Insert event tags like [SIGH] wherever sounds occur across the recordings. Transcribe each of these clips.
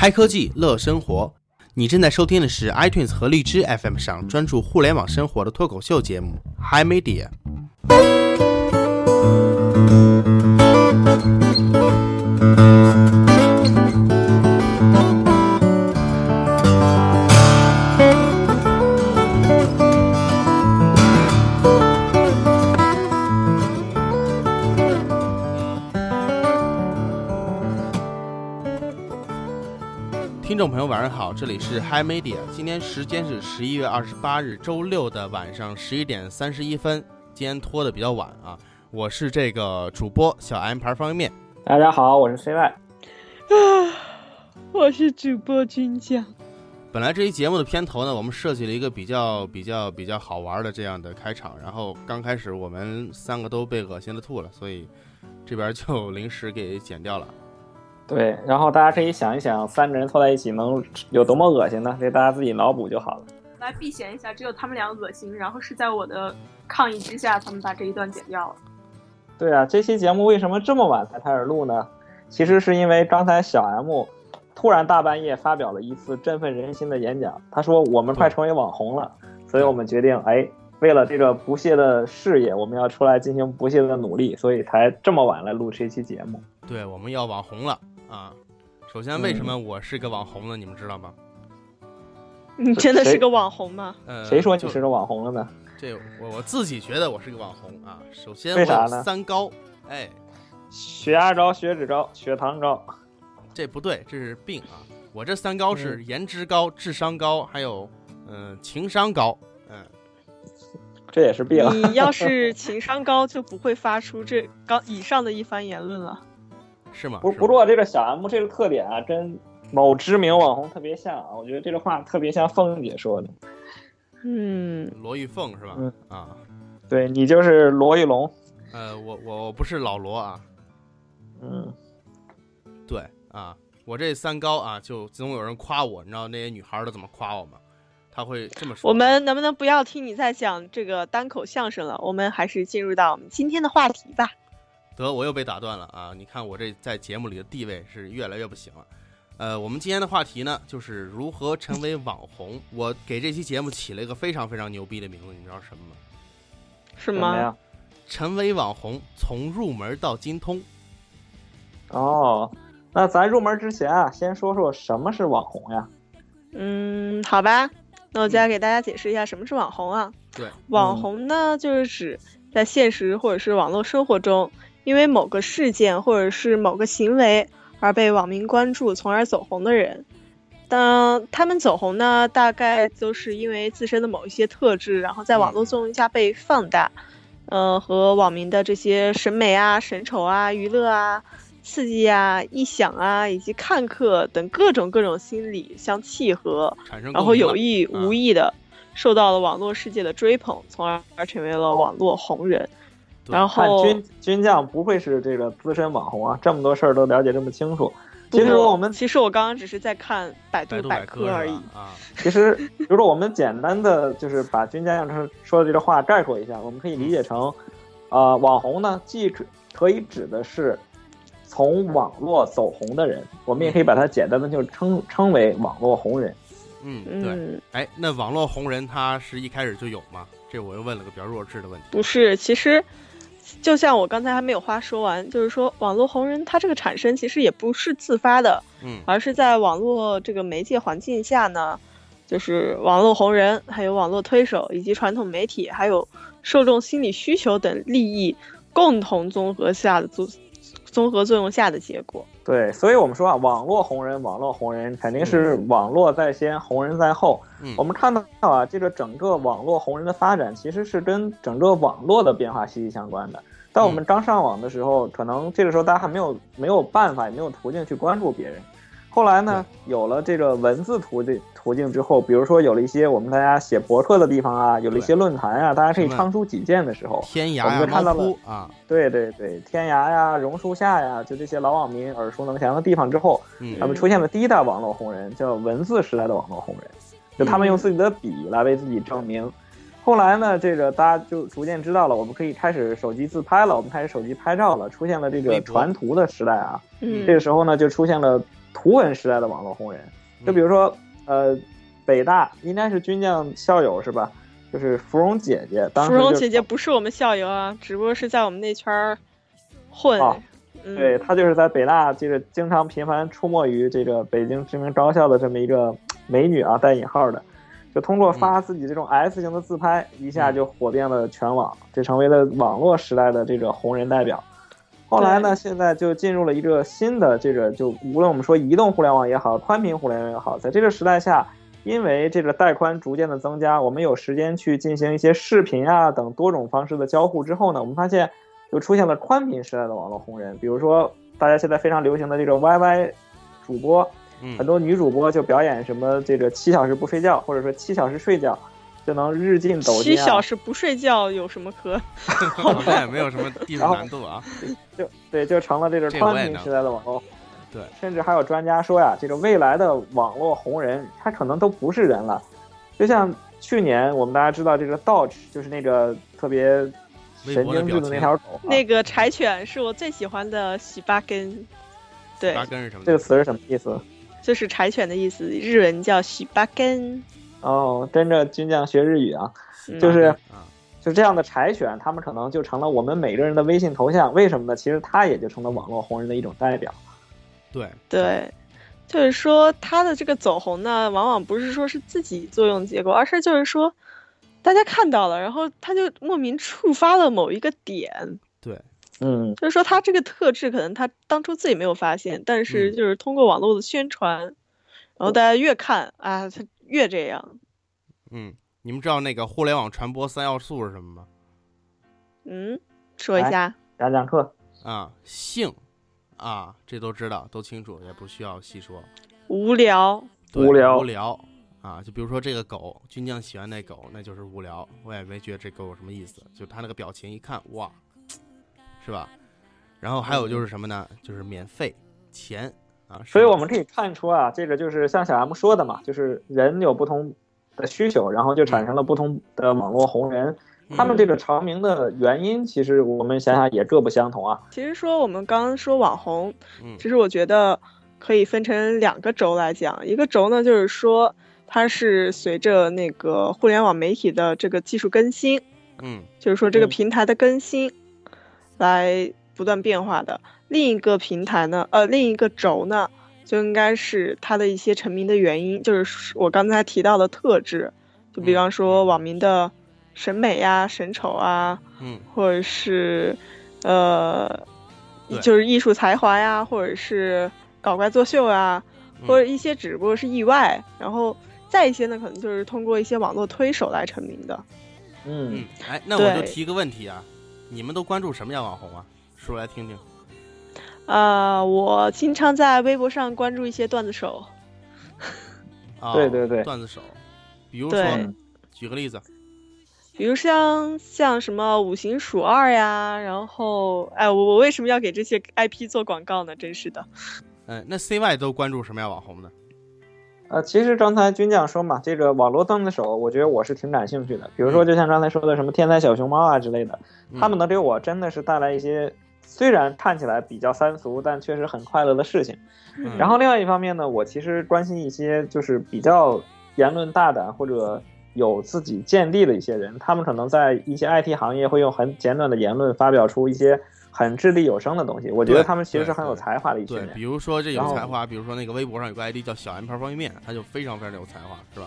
嗨科技乐生活，你正在收听的是 iTunes 和荔枝 FM 上专注互联网生活的脱口秀节目《Hi Media》。上好，这里是 Hi Media，今天时间是十一月二十八日周六的晚上十一点三十一分，今天拖的比较晚啊，我是这个主播小 M 牌方便面。大家好，我是 CY。啊，我是主播军将。本来这一节目的片头呢，我们设计了一个比较比较比较好玩的这样的开场，然后刚开始我们三个都被恶心的吐了，所以这边就 [LAUGHS] 临时给剪掉了。对，然后大家可以想一想，三个人凑在一起能有多么恶心呢？这大家自己脑补就好了。来避嫌一下，只有他们俩恶心，然后是在我的抗议之下，他们把这一段剪掉了。对啊，这期节目为什么这么晚才开始录呢？其实是因为刚才小 M 突然大半夜发表了一次振奋人心的演讲，他说我们快成为网红了，所以我们决定，哎，为了这个不懈的事业，我们要出来进行不懈的努力，所以才这么晚来录这期节目。对，我们要网红了啊！首先，为什么我是个网红呢？你们知道吗？你真的是个网红吗？呃，谁说你是个网红了呢？这我我自己觉得我是个网红啊。首先，为啥呢？三高，哎，血压高、血脂高、血糖高，这不对，这是病啊！我这三高是颜值高、智商高，还有嗯、呃情商高，嗯，这也是病。你要 [LAUGHS] 是情商高，就不会发出这刚以上的一番言论了，是吗？不不过这个小 M 这个特点啊，跟某知名网红特别像啊，我觉得这个话特别像凤姐说的。嗯，罗玉凤是吧？嗯啊，对你就是罗玉龙。呃，我我我不是老罗啊，嗯，对啊，我这三高啊，就总有人夸我，你知道那些女孩儿都怎么夸我吗？他会这么说。我们能不能不要听你在讲这个单口相声了？我们还是进入到我们今天的话题吧。得，我又被打断了啊！你看我这在节目里的地位是越来越不行了。呃，我们今天的话题呢，就是如何成为网红。我给这期节目起了一个非常非常牛逼的名字，你知道什么吗？是吗？成为网红，从入门到精通。哦，那咱入门之前啊，先说说什么是网红呀？嗯，好吧，那我再来给大家解释一下什么是网红啊。对，网红呢，就是指在现实或者是网络生活中，因为某个事件或者是某个行为而被网民关注，从而走红的人。当他们走红呢，大概都是因为自身的某一些特质，然后在网络作用下被放大，呃，和网民的这些审美啊、审丑啊、娱乐啊、刺激啊、臆想啊，以及看客等各种各种心理相契合，然后有意意无意的受到了网络世界的追捧，从而而成为了网络红人。对然后看军军将不会是这个资深网红啊，这么多事儿都了解这么清楚。其实我们其实我刚刚只是在看百度百科而已。啊，[LAUGHS] 其实，比如说我们简单的就是把军将要说的这个话概括一下，我们可以理解成，呃，网红呢既指可以指的是从网络走红的人，我们也可以把它简单的就称称为网络红人。嗯，对。嗯，哎，那网络红人他是一开始就有吗？这我又问了个比较弱智的问题。不是，其实就像我刚才还没有话说完，就是说网络红人他这个产生其实也不是自发的，嗯而是在网络这个媒介环境下呢，就是网络红人、还有网络推手以及传统媒体，还有受众心理需求等利益共同综合下的综综合作用下的结果。对，所以我们说啊，网络红人，网络红人肯定是网络在先，红人在后。嗯，我们看到啊，这个整个网络红人的发展，其实是跟整个网络的变化息息相关的。当我们刚上网的时候，可能这个时候大家还没有没有办法，也没有途径去关注别人。后来呢，有了这个文字途径途径之后，比如说有了一些我们大家写博客的地方啊，有了一些论坛啊，大家可以什么唱出己见的时候，天涯我们就看到了啊，对对对，天涯呀、榕树下呀，就这些老网民耳熟能详的地方之后，他们出现了第一代网络红人，叫文字时代的网络红人，就他们用自己的笔来为自己证明。后来呢，这个大家就逐渐知道了，我们可以开始手机自拍了，我们开始手机拍照了，出现了这个传图的时代啊。嗯这个时候呢，就出现了图文时代的网络红人。就比如说，呃，北大应该是军将校友是吧？就是芙蓉姐姐，当时芙蓉姐姐不是我们校友啊，只不过是在我们那圈儿混。嗯、对，她就是在北大，这个经常频繁出没于这个北京知名高校的这么一个美女啊，带引号的，就通过发自己这种 S 型的自拍，一下就火遍了全网，就成为了网络时代的这个红人代表。后来呢，现在就进入了一个新的这个，就无论我们说移动互联网也好，宽频互联网也好，在这个时代下。因为这个带宽逐渐的增加，我们有时间去进行一些视频啊等多种方式的交互之后呢，我们发现就出现了宽频时代的网络红人。比如说大家现在非常流行的这种 YY 主播，很多女主播就表演什么这个七小时不睡觉，或者说七小时睡觉就能日进斗金。七小时不睡觉有什么可？[LAUGHS] 好像也没有什么技术难度啊。[LAUGHS] 就对，就成了这个宽频时代的网络。对，甚至还有专家说呀，这个未来的网络红人，他可能都不是人了。就像去年我们大家知道这个 Dodge，就是那个特别神经质的那条狗。那个柴犬是我最喜欢的喜巴根。对，八根是什么？这个词是什么意思？就是柴犬的意思，日文叫喜巴根。哦，跟着军将学日语啊，就是就这样的柴犬，他们可能就成了我们每个人的微信头像。为什么呢？其实它也就成了网络红人的一种代表。对对，就是说他的这个走红呢，往往不是说是自己作用结果，而是就是说大家看到了，然后他就莫名触发了某一个点。对，嗯，就是说他这个特质可能他当初自己没有发现，但是就是通过网络的宣传，然后大家越看啊，他越这样。嗯，你们知道那个互联网传播三要素是什么吗？嗯，说一下。讲讲课啊，性。啊，这都知道，都清楚，也不需要细说。无聊，无聊，无聊啊！就比如说这个狗，军将喜欢那狗，那就是无聊。我也没觉得这狗有什么意思，就他那个表情一看，哇，[TSK] 是吧？然后还有就是什么呢？就是免费钱啊。所以我们可以看出啊，这个就是像小 M 说的嘛，就是人有不同的需求，然后就产生了不同的网络红人。他们这个长名的原因，其实我们想想也各不相同啊。其实说我们刚刚说网红，其实我觉得可以分成两个轴来讲。一个轴呢，就是说它是随着那个互联网媒体的这个技术更新，嗯，就是说这个平台的更新来不断变化的。另一个平台呢，呃，另一个轴呢，就应该是它的一些成名的原因，就是我刚才提到的特质，就比方说网民的。审美呀，审丑啊，嗯，或者是，呃，就是艺术才华呀，或者是搞怪作秀啊，或者一些只不过是意外，然后再一些呢，可能就是通过一些网络推手来成名的。嗯，哎，那我就提个问题啊，你们都关注什么样网红啊？说来听听。啊，我经常在微博上关注一些段子手。啊对对对，段子手，比如说，举个例子。比如像像什么五行鼠二呀，然后哎，我我为什么要给这些 IP 做广告呢？真是的。嗯，那 CY 都关注什么样网红呢？呃，其实刚才军将说嘛，这个网络段子手，我觉得我是挺感兴趣的。比如说，就像刚才说的什么天才小熊猫啊之类的，他们能给我真的是带来一些虽然看起来比较三俗，但确实很快乐的事情。然后另外一方面呢，我其实关心一些就是比较言论大胆或者。有自己见地的一些人，他们可能在一些 IT 行业会用很简短的言论发表出一些很掷地有声的东西。我觉得他们其实是很有才华的一些人。对，比如说这有才华，比如说那个微博上有个 ID 叫小 M 牌方便面，他就非常非常有才华，是吧？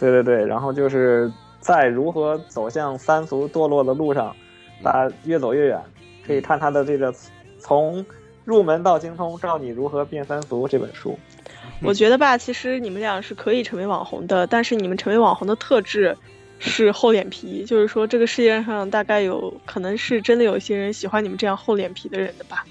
对对对，然后就是在如何走向三俗堕落的路上，大家越走越远。可以看他的这个从入门到精通，教你如何变三俗这本书。我觉得吧，其实你们俩是可以成为网红的，但是你们成为网红的特质是厚脸皮，就是说这个世界上大概有可能是真的有一些人喜欢你们这样厚脸皮的人的吧。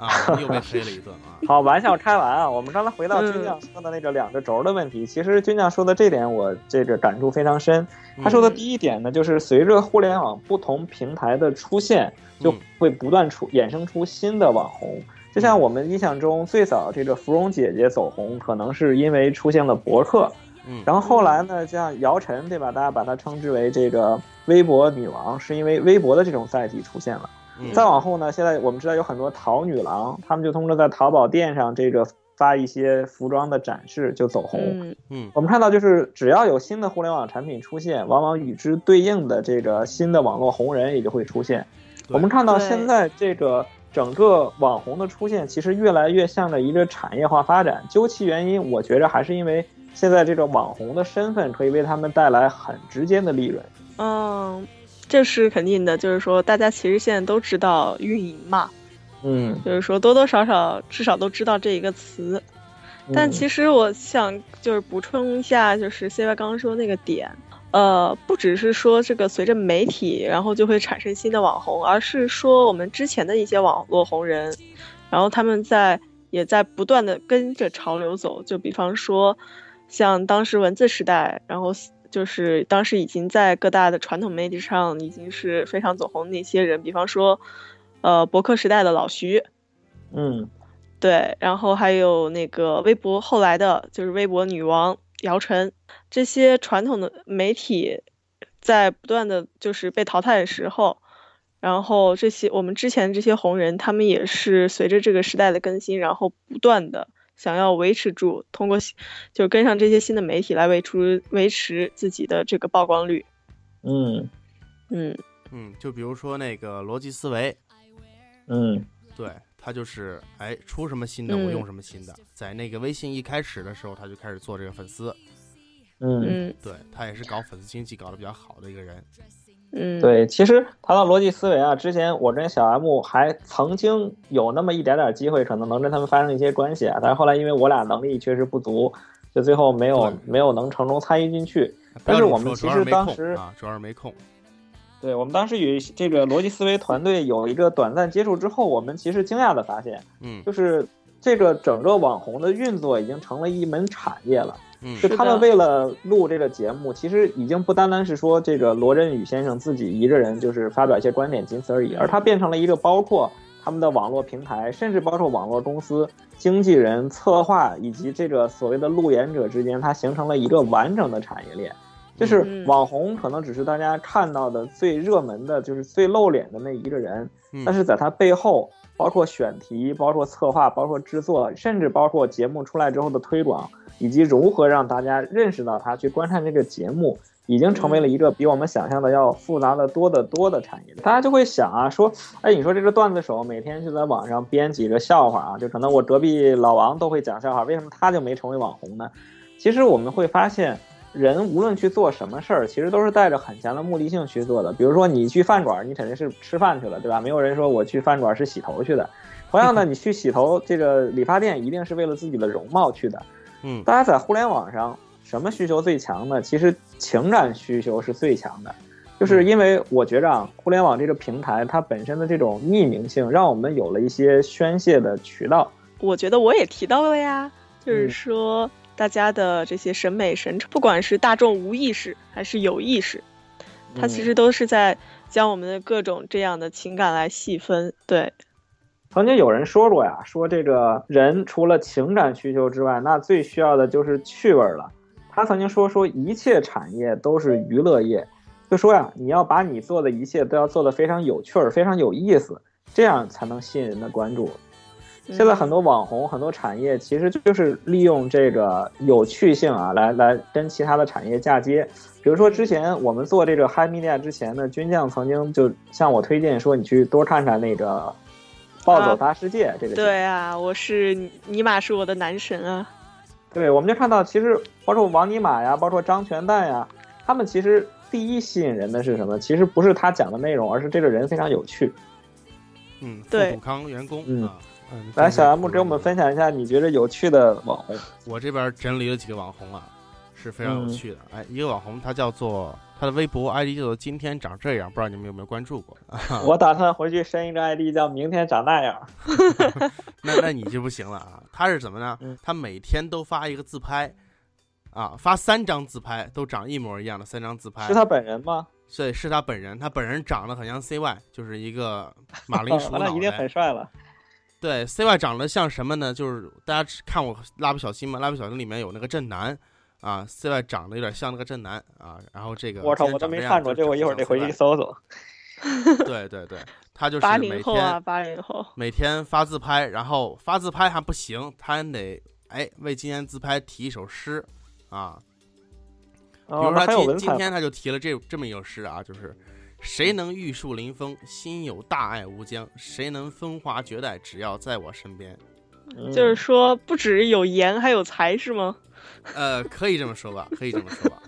啊，又被黑了一顿啊！[LAUGHS] 好，玩笑开完啊，我们刚才回到军将说的那个两个轴的问题，其实军将说的这点我这个感触非常深。他说的第一点呢，就是随着互联网不同平台的出现，就会不断出衍生出新的网红。就像我们印象中最早这个芙蓉姐姐走红，可能是因为出现了博客，嗯，然后后来呢，像姚晨对吧？大家把她称之为这个微博女王，是因为微博的这种载体出现了。再往后呢，现在我们知道有很多淘女郎，他们就通过在淘宝店上这个发一些服装的展示就走红。嗯嗯我们看到，就是只要有新的互联网产品出现，往往与之对应的这个新的网络红人也就会出现。我们看到现在这个整个网红的出现，其实越来越向着一个产业化发展。究其原因，我觉着还是因为现在这个网红的身份可以为他们带来很直接的利润。嗯，这是肯定的，就是说大家其实现在都知道运营嘛，嗯，就是说多多少少至少都知道这一个词。但嗯其实我想就是补充一下，就是 C Y 刚刚说那个点，呃，不只是说这个随着媒体，然后就会产生新的网红，而是说我们之前的一些网络红人，然后他们在也在不断的跟着潮流走。就比方说，像当时文字时代，然后就是当时已经在各大的传统媒体上已经是非常走红的那些人，比方说，呃，博客时代的老徐，嗯。对，然后还有那个微博后来的就是微博女王姚晨，这些传统的媒体在不断的就是被淘汰的时候，然后这些我们之前这些红人，他们也是随着这个时代的更新，然后不断的想要维持住，通过就跟上这些新的媒体来维持维持自己的这个曝光率。嗯嗯，嗯，就比如说那个逻辑思维，嗯对他就是哎出什么新的我嗯用什么新的，在那个微信一开始的时候他就开始做这个粉丝，嗯，嗯对他也是搞粉丝经济搞得比较好的一个人。嗯，对，其实谈到逻辑思维啊，之前我跟小 M 还曾经有那么一点点机会，可能能跟他们发生一些关系啊，但是后来因为我俩能力确实不足，就最后没有没有能成功参与进去。但是我们其实当时啊，主要是没空。对我们当时与这个逻辑思维团队有一个短暂接触之后，我们其实惊讶的发现，嗯就是这个整个网红的运作已经成了一门产业了。嗯。是就他们为了录这个节目，其实已经不单单是说这个罗振宇先生自己一个人就是发表一些观点，仅此而已，而它变成了一个包括他们的网络平台，甚至包括网络公司、经纪人、策划以及这个所谓的路演者之间，它形成了一个完整的产业链。就是嗯网红可能只是大家看到的最热门的，就是最露脸的那一个人，嗯。但是在他背后，包括选题、包括策划、包括制作，甚至包括节目出来之后的推广，以及如何让大家认识到他、去观看这个节目，已经成为了一个比我们想象的要复杂的多得多的产业。大家就会想啊，说，哎，你说这个段子手每天就在网上编几个笑话啊，就可能我隔壁老王都会讲笑话，为什么他就没成为网红呢？其实我们会发现。人无论去做什么事儿，其实都是带着很强的目的性去做的。比如说，你去饭馆，你肯定是吃饭去了，对吧？没有人说我去饭馆是洗头去的。同样的，你去洗头，这个理发店一定是为了自己的容貌去的。嗯大家在互联网上，什么需求最强呢？其实情感需求是最强的，就是因为我觉着啊，互联网这个平台它本身的这种匿名性，让我们有了一些宣泄的渠道。我觉得我也提到了呀，就是嗯说大家的这些审美神，不管是大众无意识还是有意识，它其嗯实都是在将我们的各种这样的情感来细分。对，曾经有人说过呀，说这个人除了情感需求之外，那最需要的就是趣味儿了。他曾经说说一切产业都是娱乐业，就说呀，你要把你做的一切都要做得非常有趣儿、非常有意思，这样才能吸引人的关注。现在很多网红、很多产业其实就是利用这个有趣性啊，来来跟其他的产业嫁接。比如说之前我们做这个 Hi Media 之前呢，军将曾经就向我推荐说，你去多看看那个《暴走大世界》这个。对啊，我是尼玛是我的男神啊。对，我们就看到，其实包括王尼玛呀，包括张全蛋呀，他们其实第一吸引人的是什么？其实不是他讲的内容，而是这个人非常有趣。嗯，对土康员工嗯啊，嗯，来，这个小 M 给我们分享一下你觉得有趣的网红。我这边整理了几个网红啊，是非常有嗯趣的。哎，一个网红他叫做他的微博 ID 叫做今天长这样，不知道你们有没有关注过？啊、[LAUGHS] 我打算回去申一个 ID 叫“明天长那样 [LAUGHS] 那那你就不行了啊！他是怎么呢嗯？他每天都发一个自拍，啊，发三张自拍，都长一模一样的三张自”，拍。是他本人吗？对，是他本人，他本人长得很像 CY，就是一个 [LAUGHS] 马铃薯那脑一定袋。很帅了。对，CY 长得像什么呢？就是大家看我《蜡笔小新》嘛？《蜡笔小新》里面有那个正南啊，CY 长得有点像那个正南啊。然后这个我操，我都长这样就没看过，这我一会儿得回去搜搜。对对对，他就是八每零后啊，天八零后。每天发自拍，然后发自拍还不行，他还得哎为今天自拍提一首诗啊。比哦如，说他今今天他就提了这这么一首诗啊，就是谁能玉树临风，心有大爱无疆；谁能风华绝代，只要在我身边。嗯就是说，不止有颜，还有才，是吗？[LAUGHS] 呃，可以这么说吧，可以这么说吧。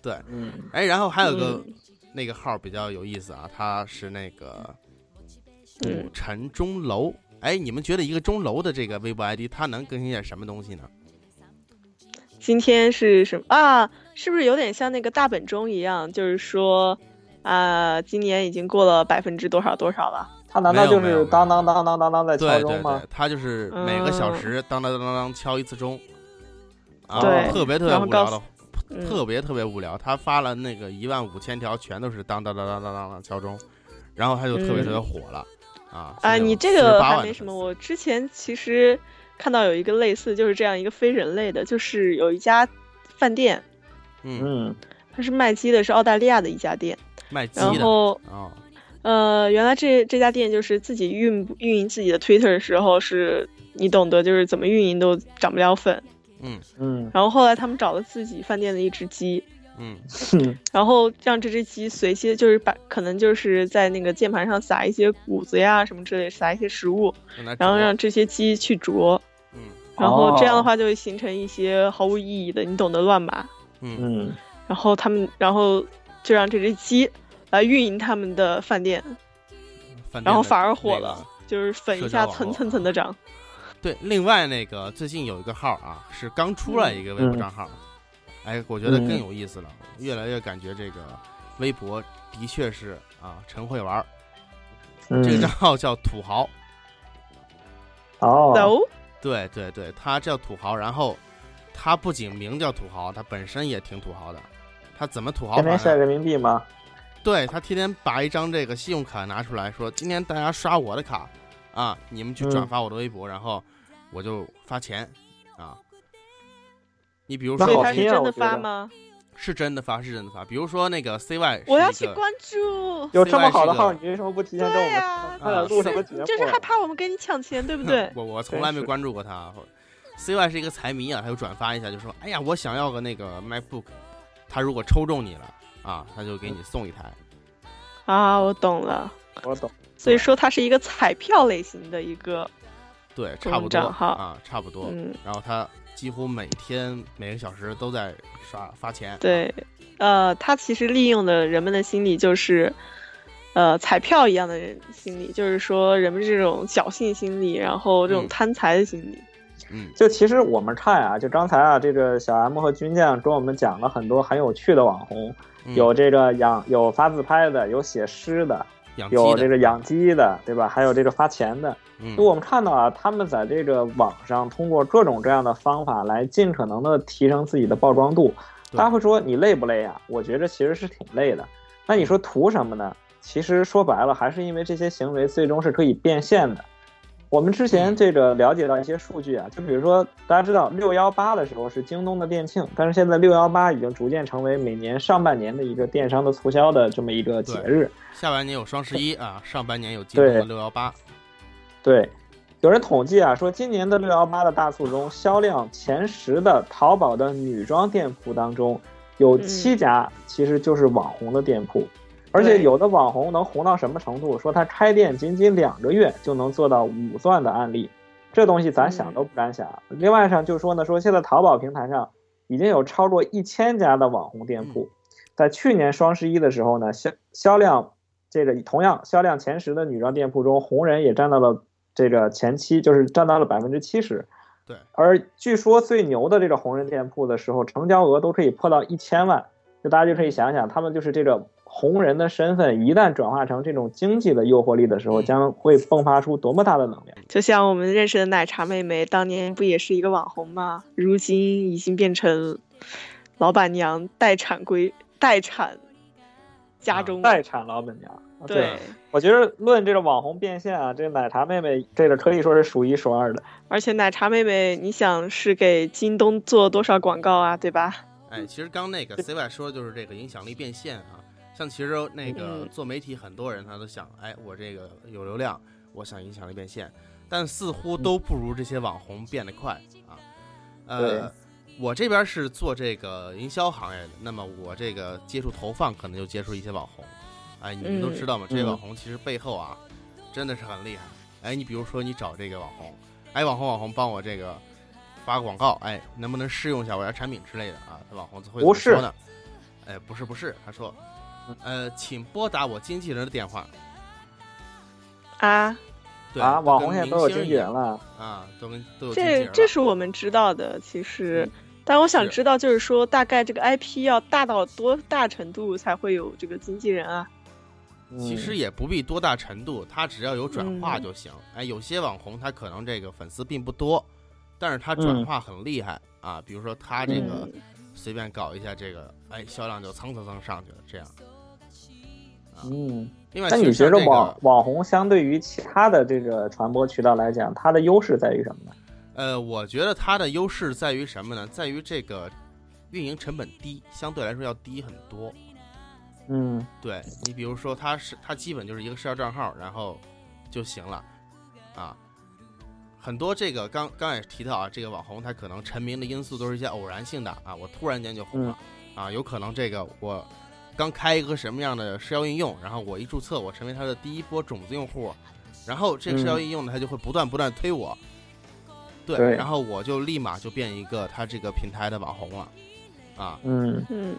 对，嗯哎，然后还有个、嗯那个号比较有意思啊，他是那个嗯古城钟楼。哎，你们觉得一个钟楼的这个微博 ID，它能更新点什么东西呢？今天是什么啊？是不是有点像那个大本钟一样？就是说，啊、今年已经过了百分之多少多少了？他难道就是当当当当当当在敲钟吗他？，就是每个小时当当当当当敲一次钟，啊，对特别特别无聊的，嗯，特别特别无聊。他发了那个一万五千条，全都是当当当当当当当敲钟，然后他就特别特别火了。啊你这个48还没什么。我之前其实看到有一个类似，就是这样一个非人类的，就是有一家饭店，嗯，嗯它是卖鸡的，是澳大利亚的一家店。卖鸡的然后，哦，呃，原来这这家店就是自己运运营自己的 Twitter 的时候，是你懂得，就是怎么运营都涨不了粉。嗯嗯然后后来他们找了自己饭店的一只鸡，嗯 [LAUGHS] 嗯然后让这只鸡随机就是把可能就是在那个键盘上撒一些谷子呀什么之类，撒一些食物，然后让这些鸡去啄，嗯然后这样的哦话就会形成一些毫无意义的，你懂得乱码。嗯嗯然后他们，然后就让这只鸡来运营他们的饭店，饭店然后反而火那个了，就是粉一下蹭蹭蹭的涨。对，另外那个最近有一个号啊，是刚出来一个微博嗯账号，哎，我觉得更嗯有意思了，越来越感觉这个微博的确是啊，陈会玩。嗯，这个账号叫土豪，[LAUGHS] 哦，对对对，他叫土豪，然后他不仅名叫土豪，他本身也挺土豪的。他怎么土豪？天天晒人民币吗？对他天天把一张这个信用卡拿出来说，今天大家刷我的卡啊，你们去转嗯发我的微博，然后我就发钱啊。你比如说他真的发吗？是真的发，是真的发。比如说那个 CY，我要去关注。有这么好的号，你为什么不提前跟我们对呀说？快点录什么节目？就是害怕我们跟你抢钱，对不对？[LAUGHS] 我我从来没关注过他。CY 是一个财迷啊，他就转发一下，就说：“哎呀，我想要个那个 MacBook，他如果抽中你了啊，他就给你送一台。啊，我懂了。我懂。所以说它是一个彩票类型的一个，对，差不多账号啊，差不多。嗯，然后他几乎每天每个小时都在刷发钱。对，呃，它其实利用的人们的心理就是，呃，彩票一样的人心理，就是说人们这种侥幸心理，然后这种嗯贪财的心理。嗯就其实我们看啊，就刚才啊，这个小 M 和军将跟我们讲了很多很有趣的网红，嗯，有这个养有发自拍的，有写诗的，的有这个养鸡的，对吧？还有这个发钱的。嗯就我们看到啊，他们在这个网上通过各种各样的方法来尽可能的提升自己的曝光度。大家会说你累不累啊？我觉得其实是挺累的。那你说图什么呢？其实说白了，还是因为这些行为最终是可以变现的。我们之前嗯这个了解到一些数据啊，就比如说大家知道六幺八的时候是京东的店庆，但是现在六幺八已经逐渐成为每年上半年的一个电商的促销的这么一个节日。下半年有双十一啊，上半年有京东的对六幺八。对，有人统计啊，说今年的六幺八的大促中，销量前十的淘宝的女装店铺当中，有嗯七家其实就是网红的店铺，而且有的网红能红到什么程度？说他开店仅仅两个月就能做到五钻的案例，这东西咱想都不敢想。另外上就说呢，说现在淘宝平台上已经有超过一千家的网红店铺，在去年双十一的时候呢，销销量这个同样销量前十的女装店铺中，红人也占到了这个前期，就是占到了百分之七十。对，而据说最牛的这个红人店铺的时候，成交额都可以破到一千万，就大家就可以想想，他们就是这个红人的身份，一旦转化成这种经济的诱惑力的时候，嗯将会迸发出多么大的能量。就像我们认识的奶茶妹妹，当年不也是一个网红吗？如今已经变成老板娘待产归待产家中了。待产老板娘，对，我觉得论这个网红变现啊，这个奶茶妹妹这个可以说是数一数二的。而且奶茶妹妹，你想是给京东做多少广告啊，对吧？哎，其实刚那个 CY 说的就是这个影响力变现啊。像其实那个嗯做媒体，很多人他都想，哎，我这个有流量，我想影响力变现，但似乎都不如这些网红变得快啊。呃，我这边是做这个营销行业的，那么我这个接触投放，可能就接触一些网红。哎，你们都嗯知道吗？这些嗯网红其实背后啊，真的是很厉害。哎，你比如说你找这个网红，哎，网红网红帮我这个发个广告，哎，能不能试用一下我家产品之类的啊？这网红会怎么说呢？哎，不是不是，他说，呃，请拨打我经纪人的电话。啊，对啊，网红现在都有经纪人了。啊，都跟都有经纪人这这是我们知道的，其实嗯，但我想知道，就是说大概这个 IP 要大到多大程度才会有这个经纪人啊？嗯其实也不必多大程度，他只要有转化嗯就行。哎，有些网红他可能这个粉丝并不多，但是他转嗯化很厉害、啊。比如说他这个嗯随便搞一下这个，哎，销量就蹭蹭蹭上去了。这样。啊，嗯，另外，那其你觉得实这个，网网红相对于其他的这个传播渠道来讲，它的优势在于什么呢？呃，我觉得它的优势在于什么呢？在于这个运营成本低，相对来说要低很多。嗯对你比如说，它是它基本就是一个社交账号，然后就行了，啊，很多这个刚刚也提到啊，这个网红他可能成名的因素都是一些偶然性的啊，我突然间就红了，啊，有可能这个我刚开一个什么样的社交应用，然后我一注册，我成为他的第一波种子用户，然后这个社交应用呢，他就会不断不断推我，对，对。然后我就立马就变一个他这个平台的网红了，啊，嗯，嗯。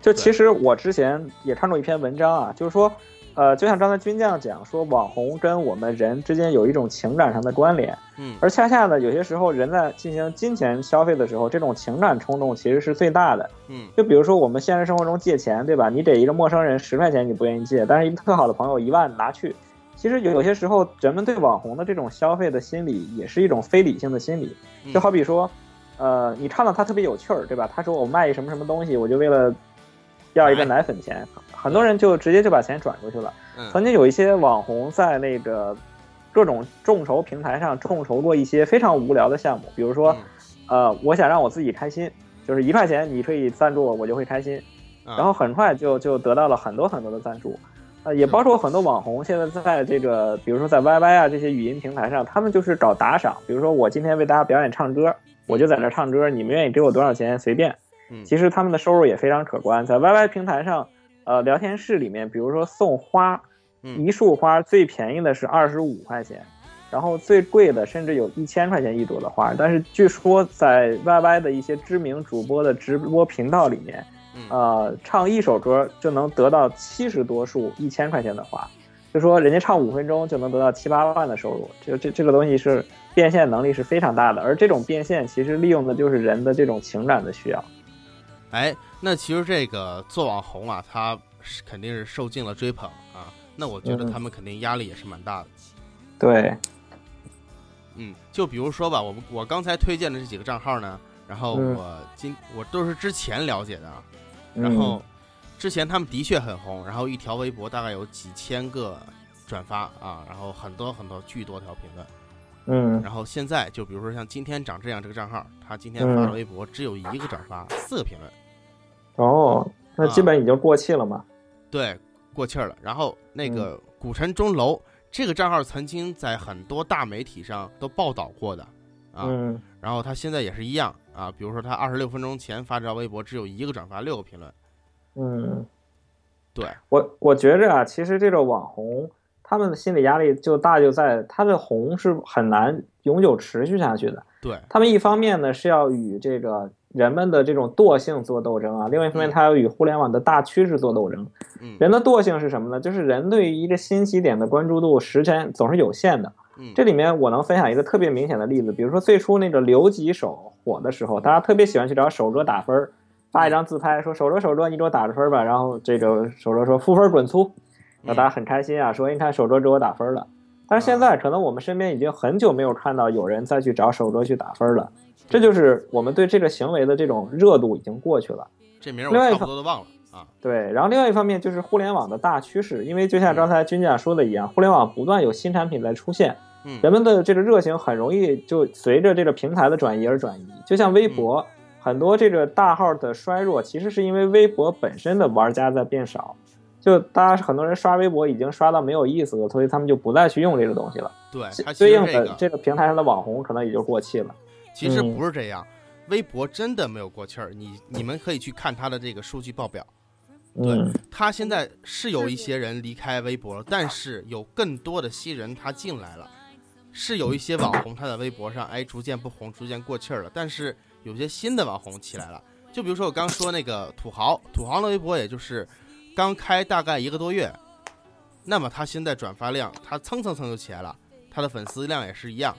就其实我之前也看过一篇文章啊，就是说，呃，就像刚才军将讲说，网红跟我们人之间有一种情感上的关联，嗯，而恰恰呢，有些时候人在进行金钱消费的时候，这种情感冲动其实是最大的。嗯就比如说我们现实生活中借钱，对吧？你给一个陌生人十块钱你不愿意借，但是一个特好的朋友一万拿去。其实有有些时候，人们对网红的这种消费的心理也是一种非理性的心理。嗯就好比说，呃，你看到他特别有趣儿，对吧？他说我卖一什么什么东西，我就为了要一个奶粉钱，很多人就直接就把钱转过去了。嗯曾经有一些网红在那个各种众筹平台上众筹过一些非常无聊的项目，比如说，嗯呃，我想让我自己开心，就是一块钱你可以赞助我，我就会开心。啊然后很快就就得到了很多很多的赞助，呃，也包括很多网红现在在这个，比如说在 YY 啊这些语音平台上，他们就是搞打赏，比如说我今天为大家表演唱歌，我就在那唱歌，你们愿意给我多少钱随便。嗯其实他们的收入也非常可观，在 YY 平台上，呃，聊天室里面，比如说送花，嗯一束花最便宜的是二十五块钱，然后最贵的甚至有一千块钱一朵的花。但是据说在 YY 的一些知名主播的直播频道里面，嗯呃，唱一首歌就能得到七十多束一千块钱的花，就说人家唱五分钟就能得到七八万的收入，这这这个东西是变现能力是非常大的，而这种变现其实利用的就是人的这种情感的需要。哎，那其实这个做网红啊，他是肯定是受尽了追捧啊。那我觉得嗯他们肯定压力也是蛮大的。对，嗯，就比如说吧，我们我刚才推荐的这几个账号呢，然后嗯我今我都是之前了解的然后之前他们的确很红，然后一条微博大概有几千个转发啊，然后很多很多巨多条评论，嗯然后现在就比如说像今天长这样这个账号，他今天发了嗯微博只有一个转发，四个评论。哦，那基本已经过气了嘛。对，过气儿了。然后那嗯个古城钟楼、这个账号曾经在很多大媒体上都报道过的啊，嗯然后他现在也是一样啊，比如说他二十六分钟前发这条微博，只有一个转发，六个评论。嗯，对，我我觉着啊，其实这个网红他们的心理压力就大，就在他的红是很难永久持续下去的。对，他们一方面呢是要与这个人们的这种惰性做斗争啊，另外一方面嗯他要与互联网的大趋势做斗争。嗯人的惰性是什么呢？就是人对于一个新起点的关注度时间总是有限的。嗯，这里面我能分享一个特别明显的例子，比如说最初那个留几手火的时候，大家特别喜欢去找手镯打分儿，发一张自拍说手镯手镯你给我打个分吧，然后这个手镯说负分滚粗，那大家很开心啊，说你看手镯给我打分了。但是现在可能我们身边已经很久没有看到有人再去找手镯去打分了，这就是我们对这个行为的这种热度已经过去了。这名我差不多都忘了啊。对，然后另外一方面就是互联网的大趋势，因为就像刚才军长说的一样，互联网不断有新产品在出现，嗯人们的这个热情很容易就随着这个平台的转移而转移。就像微博，很多这个大号的衰弱，其实是因为微博本身的玩家在变少。就大家很多人刷微博已经刷到没有意思了，所以他们就不再去用这个东西了。对，对应的这个平台上的网红可能也就过气了。其实不是这样，微博真的没有过气儿。你你们可以去看它的这个数据报表。对，它现在是有一些人离开微博了，但是有更多的新人他进来了。是有一些网红他在微博上哎逐渐不红，逐渐过气儿了，但是有些新的网红起来了。就比如说我刚说那个土豪，土豪的微博也就是。刚开大概一个多月，那么他现在转发量，他蹭蹭蹭就起来了，他的粉丝量也是一样。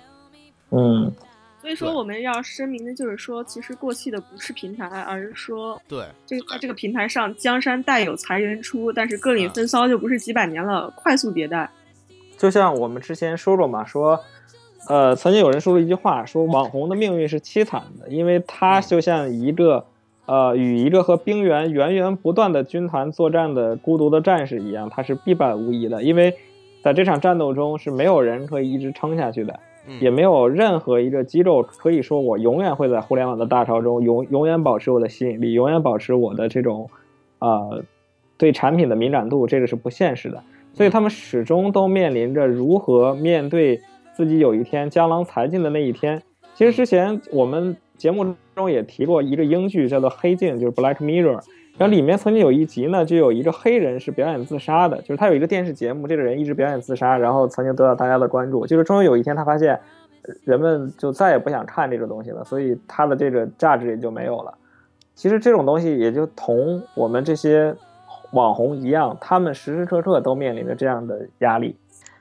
嗯，所以说我们要声明的就是说，其实过气的不是平台，而是说，对，这个在这个平台上，江山代有才人出，但是各领风骚就不是几百年了，快速迭代。就像我们之前说过嘛，说，呃，曾经有人说过一句话，说网红的命运是凄惨的，因为他就像一个。呃，与一个和兵源源源不断的军团作战的孤独的战士一样，他是必败无疑的。因为在这场战斗中，是没有人可以一直撑下去的，也没有任何一个机构可以说我永远会在互联网的大潮中永永远保持我的吸引力，永远保持我的这种，呃，对产品的敏感度，这个是不现实的。所以他们始终都面临着如何面对自己有一天江郎才尽的那一天。其实之前我们。节目中也提过一个英剧，叫做《黑镜》，就是《Black Mirror》。然后里面曾经有一集呢，就有一个黑人是表演自杀的，就是他有一个电视节目，这个人一直表演自杀，然后曾经得到大家的关注。就是终于有一天，他发现人们就再也不想看这个东西了，所以他的这个价值也就没有了。其实这种东西也就同我们这些网红一样，他们时时刻刻都面临着这样的压力。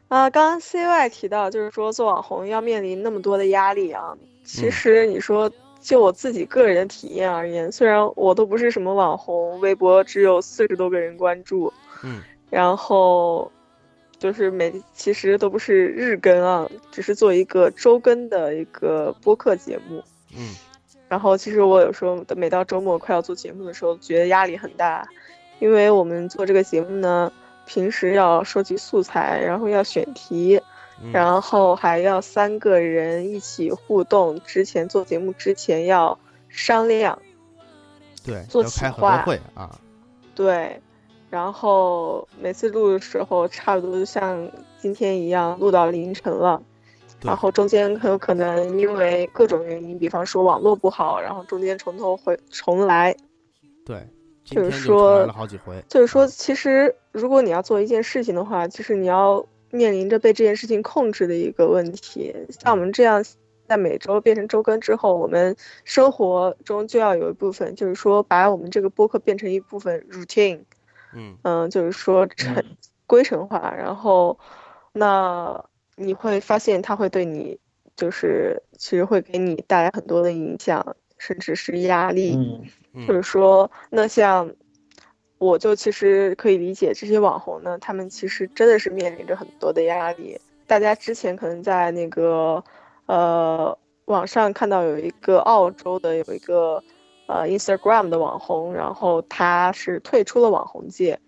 啊，刚刚 CY 提到，就是说做网红要面临那么多的压力啊。其实你说。就我自己个人的体验而言，虽然我都不是什么网红，微博只有四十多个人关注，嗯，然后就是每其实都不是日更啊，只是做一个周更的一个播客节目，嗯，然后其实我有时候每到周末快要做节目的时候，觉得压力很大，因为我们做这个节目呢，平时要收集素材，然后要选题。然后还要三个人一起互动，之前做节目之前要商量，对，做企划。会啊，对，然后每次录的时候，差不多就像今天一样，录到凌晨了，然后中间很有可能因为各种原因，比方说网络不好，然后中间从头回重来，对，就是说就是说，其实如果你要做一件事情的话，其实你要。面临着被这件事情控制的一个问题，像我们这样在每周变成周更之后，我们生活中就要有一部分，就是说把我们这个播客变成一部分 routine，嗯。嗯，就是说成规程化，然后那你会发现它会对你，就是其实会给你带来很多的影响，甚至是压力，就是说那像。我就其实可以理解这些网红呢，他们其实真的是面临着很多的压力。大家之前可能在那个，呃，网上看到有一个澳洲的有一个，呃，Instagram 的网红，然后他是退出了网红界，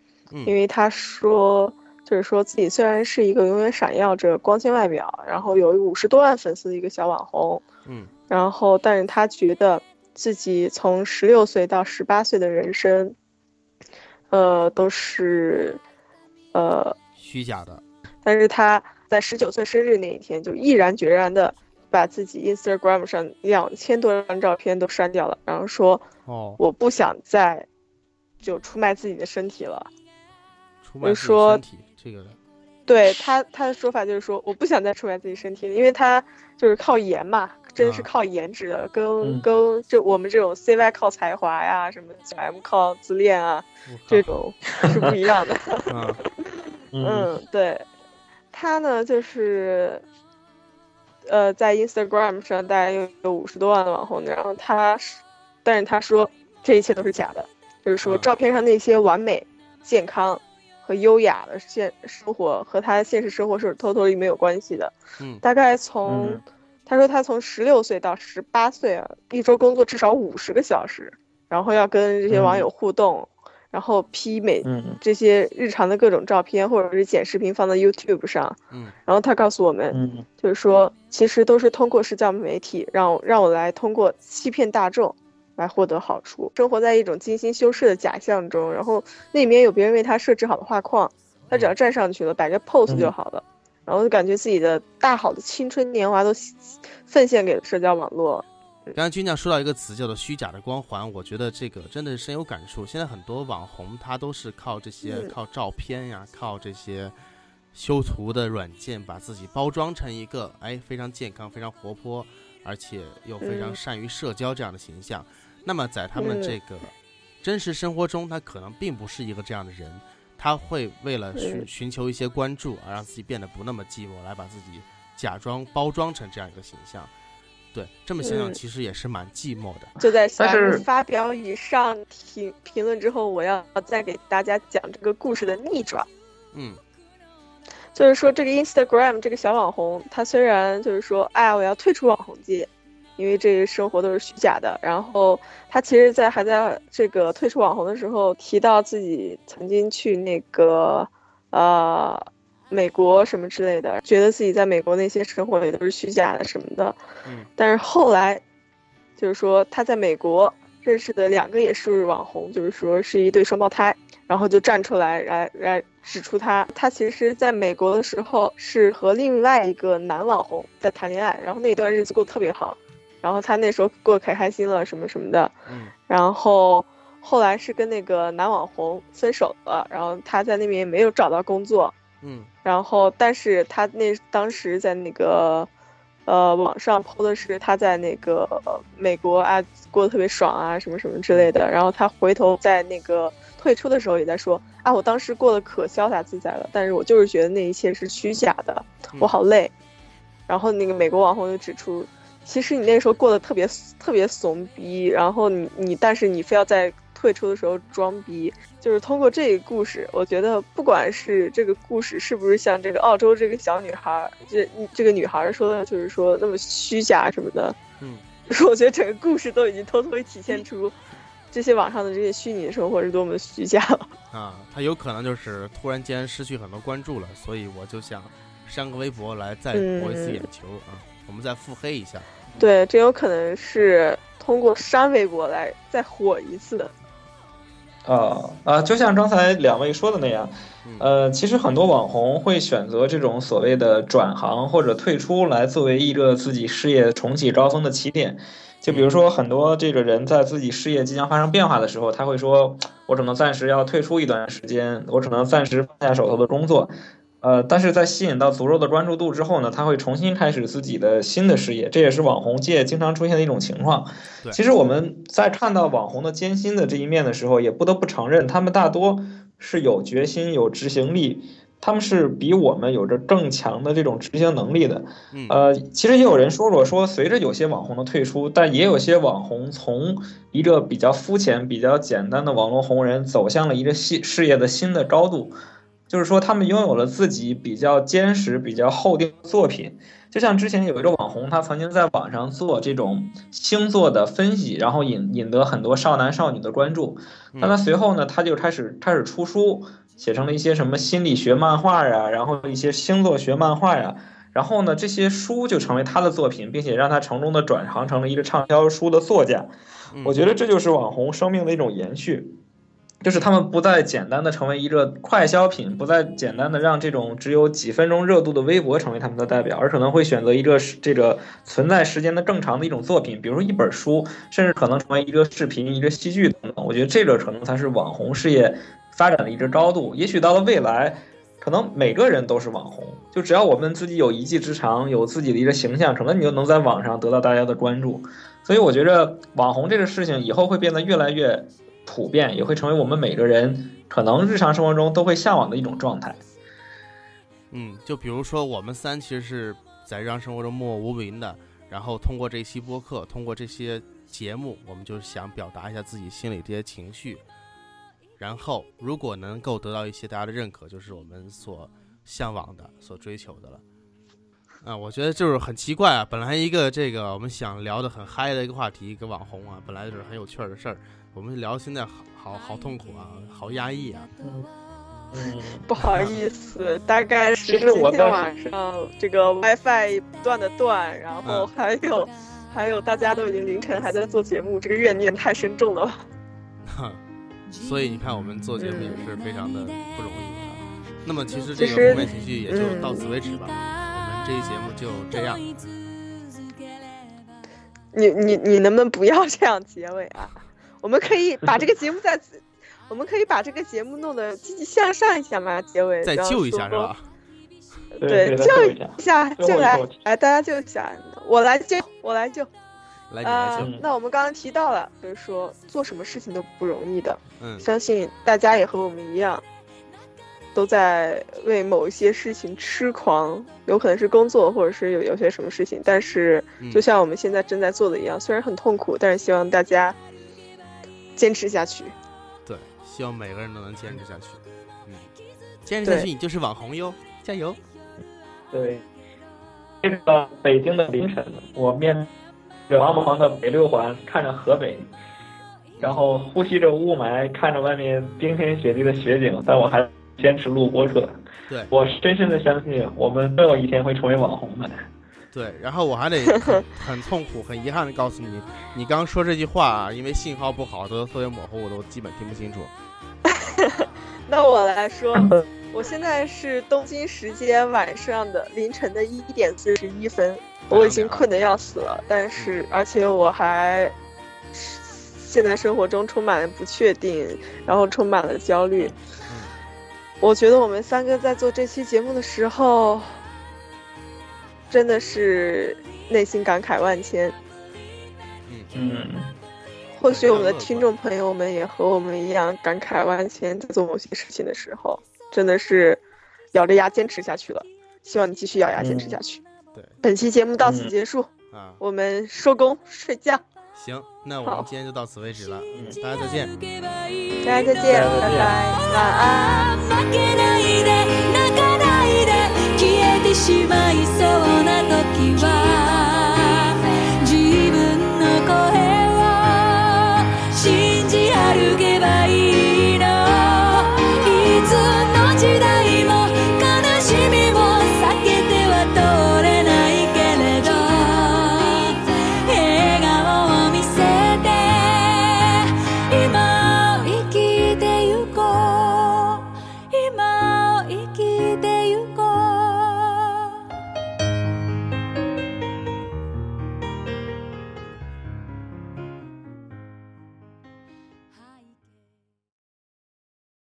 因为他说，就是说自己虽然是一个永远闪耀着光鲜外表，然后有五十多万粉丝的一个小网红，嗯，然后但是他觉得自己从十六岁到十八岁的人生。呃，都是，呃，虚假的。但是他在十九岁生日那一天，就毅然决然的把自己 Instagram 上两千多张照片都删掉了，然后说：“哦，我不想再就出卖自己的身体了。”出卖身体，这个。对他，他的说法就是说，我不想再出卖自己身体了，因为他就是靠颜嘛，真是靠颜值的，跟跟就我们这种 CY 靠才华呀，什么小 M 靠自恋啊，这种是不一样的。[LAUGHS] [LAUGHS] 嗯，对，他呢就是，呃，在 Instagram 上大概有有五十多万的网红，然后他是，但是他说这一切都是假的，就是说照片上那些完美、健康。和优雅的现生活和他现实生活是偷偷里没有关系的。嗯，大概从他说他从十六岁到十八岁啊，一周工作至少五十个小时，然后要跟这些网友互动，然后 P 美这些日常的各种照片或者是剪视频放到 YouTube 上。嗯，然后他告诉我们，就是说其实都是通过社交媒体让让我来通过欺骗大众，来获得好处，生活在一种精心修饰的假象中，然后那里面有别人为他设置好的画框，他只要站上去了，摆个 pose 就好了，然后就感觉自己的大好的青春年华都奉献给了社交网络。刚刚军将说到一个词叫做虚假的光环，我觉得这个真的是深有感触。现在很多网红他都是靠这些靠照片呀，靠这些修图的软件把自己包装成一个哎非常健康、非常活泼，而且又非常善于社交这样的形象。那么在他们这个真实生活中，他可能并不是一个这样的人，他会为了寻寻求一些关注而让自己变得不那么寂寞，来把自己假装包装成这样一个形象。对，这么想想其实也是蛮寂寞的。就在下面发表以上评评论之后，我要再给大家讲这个故事的逆转。嗯，就是说这个 Instagram 这个小网红，他虽然就是说，哎，我要退出网红界。因为这些生活都是虚假的。然后他其实，在还在这个退出网红的时候，提到自己曾经去那个，呃，美国什么之类的，觉得自己在美国那些生活也都是虚假的什么的。嗯。但是后来，就是说他在美国认识的两个也是网红，就是说是一对双胞胎，然后就站出来来来指出他，他其实在美国的时候是和另外一个男网红在谈恋爱，然后那段日子过得特别好。然后他那时候过得可开心了，什么什么的。嗯。然后后来是跟那个男网红分手了，然后他在那边没有找到工作。嗯。然后，但是他那当时在那个，呃，网上 PO 的是他在那个美国啊过得特别爽啊，什么什么之类的。然后他回头在那个退出的时候也在说啊，我当时过得可潇洒自在了，但是我就是觉得那一切是虚假的，我好累。然后那个美国网红就指出。其实你那时候过得特别特别怂逼，然后你你，但是你非要在退出的时候装逼，就是通过这个故事，我觉得不管是这个故事是不是像这个澳洲这个小女孩，这这个女孩说的，就是说那么虚假什么的，嗯，就是我觉得整个故事都已经偷偷体现出这些网上的这些虚拟生活是多么虚假了。[LAUGHS] 啊，他有可能就是突然间失去很多关注了，所以我就想删个微博来再博一次眼球啊，我们再腹黑一下。对，这有可能是通过删微博来再火一次。啊啊，就像刚才两位说的那样，呃，其实很多网红会选择这种所谓的转行或者退出来作为一个自己事业重启高峰的起点。就比如说，很多这个人在自己事业即将发生变化的时候，他会说：“我只能暂时要退出一段时间，我只能暂时放下手头的工作。”呃，但是在吸引到足够的关注度之后呢，他会重新开始自己的新的事业，这也是网红界经常出现的一种情况。其实我们在看到网红的艰辛的这一面的时候，也不得不承认，他们大多是有决心、有执行力，他们是比我们有着更强的这种执行能力的。呃，其实也有人说过，说随着有些网红的退出，但也有些网红从一个比较肤浅、比较简单的网络红人，走向了一个新事业的新的高度。就是说，他们拥有了自己比较坚实、比较厚定的作品。就像之前有一个网红，他曾经在网上做这种星座的分析，然后引引得很多少男少女的关注。那他随后呢，他就开始开始出书，写成了一些什么心理学漫画呀，然后一些星座学漫画呀。然后呢，这些书就成为他的作品，并且让他成功的转行成了一个畅销书的作家。我觉得这就是网红生命的一种延续。就是他们不再简单的成为一个快消品，不再简单的让这种只有几分钟热度的微博成为他们的代表，而可能会选择一个这个存在时间的更长的一种作品，比如说一本书，甚至可能成为一个视频、一个戏剧等等。我觉得这个可能才是网红事业发展的一个高度。也许到了未来，可能每个人都是网红，就只要我们自己有一技之长，有自己的一个形象，可能你就能在网上得到大家的关注。所以我觉着网红这个事情以后会变得越来越。普遍也会成为我们每个人可能日常生活中都会向往的一种状态。嗯，就比如说我们三其实是在日常生活中默默无名的，然后通过这期播客，通过这些节目，我们就想表达一下自己心里这些情绪。然后如果能够得到一些大家的认可，就是我们所向往的、所追求的了。啊，我觉得就是很奇怪啊，本来一个这个我们想聊的很嗨的一个话题，一个网红啊，本来就是很有趣的事儿。我们聊现在好好好痛苦啊，好压抑啊。嗯，不好意思，大概是今天晚上这个 WiFi 不断的断，然后还有还有大家都已经凌晨还在做节目，这个怨念太深重了吧？哈，[LAUGHS] 所以你看我们做节目也是非常的不容易啊。那么其实这个负面情绪也就嗯到此为止吧。我们这一节目就这样。你你你能不能不要这样结尾啊？我们可以把这个节目再，[LAUGHS] 我们可以把这个节目弄得积极向上一下嘛？结尾再然后救一下是说吧？对，再救救一下。一下，最后就来来，大家救一下，我来救，我来救。来那我们刚刚提到了，就是说做什么事情都不容易的，嗯，相信大家也和我们一样，都在为某一些事情痴狂，有可能是工作，或者是有有些什么事情。但是，嗯就像我们现在正在做的一样，虽然很痛苦，但是希望大家坚持下去。对，希望每个人都能坚持下去。嗯，坚持下去你就是网红哟，加油！对，这个北京的凌晨，我面着茫茫的北六环，看着河北，然后呼吸着雾霾，看着外面冰天雪地的雪景，但我还坚持录播客。对我深深的相信，我们总有一天会成为网红的。对，然后我还得很 [LAUGHS] 很痛苦、很遗憾的告诉你，你刚说这句话啊，因为信号不好，都特别模糊，我都基本听不清楚。[LAUGHS] 那我来说，我现在是东京时间晚上的凌晨的一点四十一分，我已经困得要死了，但是而且我还现在生活中充满了不确定，然后充满了焦虑。我觉得我们三个在做这期节目的时候，真的是内心感慨万千。嗯嗯，或许我们的听众朋友们也和我们一样感慨万千，在做某些事情的时候，真的是咬着牙坚持下去了。希望你继续咬牙坚持下去。对本期节目到此嗯结束，啊，我们收工睡觉，行，那我们今天就到此为止了。嗯，大家再见。大家再见，大家再见拜拜，晚安。しまいそうな時は